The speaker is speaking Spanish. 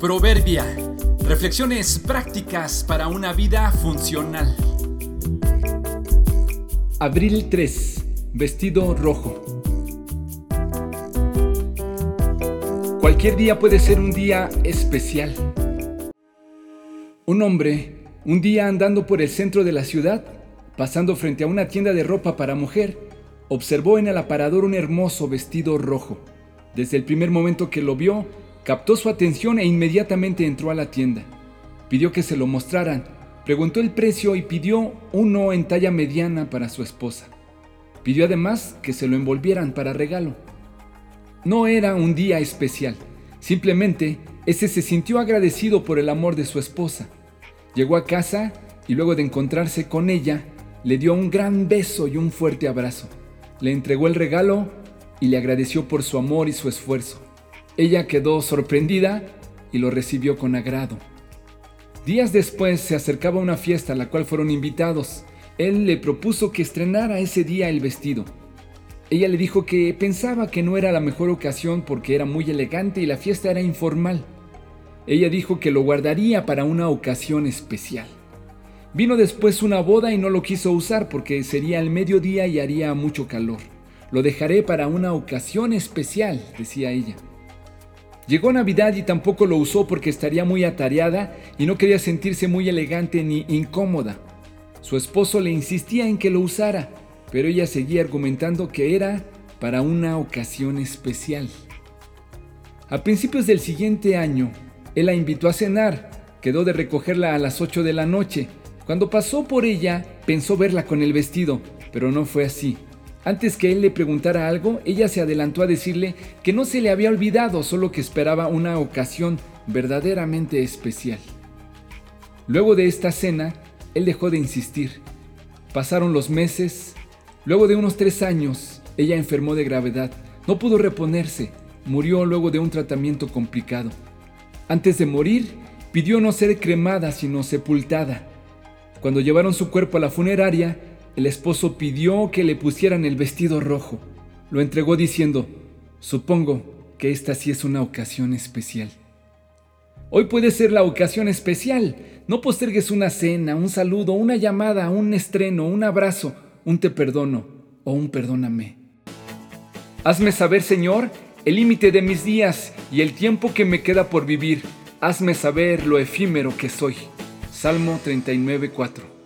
Proverbia. Reflexiones prácticas para una vida funcional. Abril 3. Vestido rojo. Cualquier día puede ser un día especial. Un hombre, un día andando por el centro de la ciudad, pasando frente a una tienda de ropa para mujer, observó en el aparador un hermoso vestido rojo. Desde el primer momento que lo vio, captó su atención e inmediatamente entró a la tienda. Pidió que se lo mostraran, preguntó el precio y pidió uno en talla mediana para su esposa. Pidió además que se lo envolvieran para regalo. No era un día especial, simplemente ese se sintió agradecido por el amor de su esposa. Llegó a casa y luego de encontrarse con ella, le dio un gran beso y un fuerte abrazo. Le entregó el regalo y le agradeció por su amor y su esfuerzo. Ella quedó sorprendida y lo recibió con agrado. Días después se acercaba una fiesta a la cual fueron invitados. Él le propuso que estrenara ese día el vestido. Ella le dijo que pensaba que no era la mejor ocasión porque era muy elegante y la fiesta era informal. Ella dijo que lo guardaría para una ocasión especial. Vino después una boda y no lo quiso usar porque sería el mediodía y haría mucho calor. Lo dejaré para una ocasión especial, decía ella. Llegó Navidad y tampoco lo usó porque estaría muy atareada y no quería sentirse muy elegante ni incómoda. Su esposo le insistía en que lo usara, pero ella seguía argumentando que era para una ocasión especial. A principios del siguiente año, él la invitó a cenar, quedó de recogerla a las 8 de la noche. Cuando pasó por ella, pensó verla con el vestido, pero no fue así. Antes que él le preguntara algo, ella se adelantó a decirle que no se le había olvidado, solo que esperaba una ocasión verdaderamente especial. Luego de esta cena, él dejó de insistir. Pasaron los meses. Luego de unos tres años, ella enfermó de gravedad. No pudo reponerse. Murió luego de un tratamiento complicado. Antes de morir, pidió no ser cremada, sino sepultada. Cuando llevaron su cuerpo a la funeraria, el esposo pidió que le pusieran el vestido rojo. Lo entregó diciendo, supongo que esta sí es una ocasión especial. Hoy puede ser la ocasión especial. No postergues una cena, un saludo, una llamada, un estreno, un abrazo, un te perdono o un perdóname. Hazme saber, Señor, el límite de mis días y el tiempo que me queda por vivir. Hazme saber lo efímero que soy. Salmo 39, 4.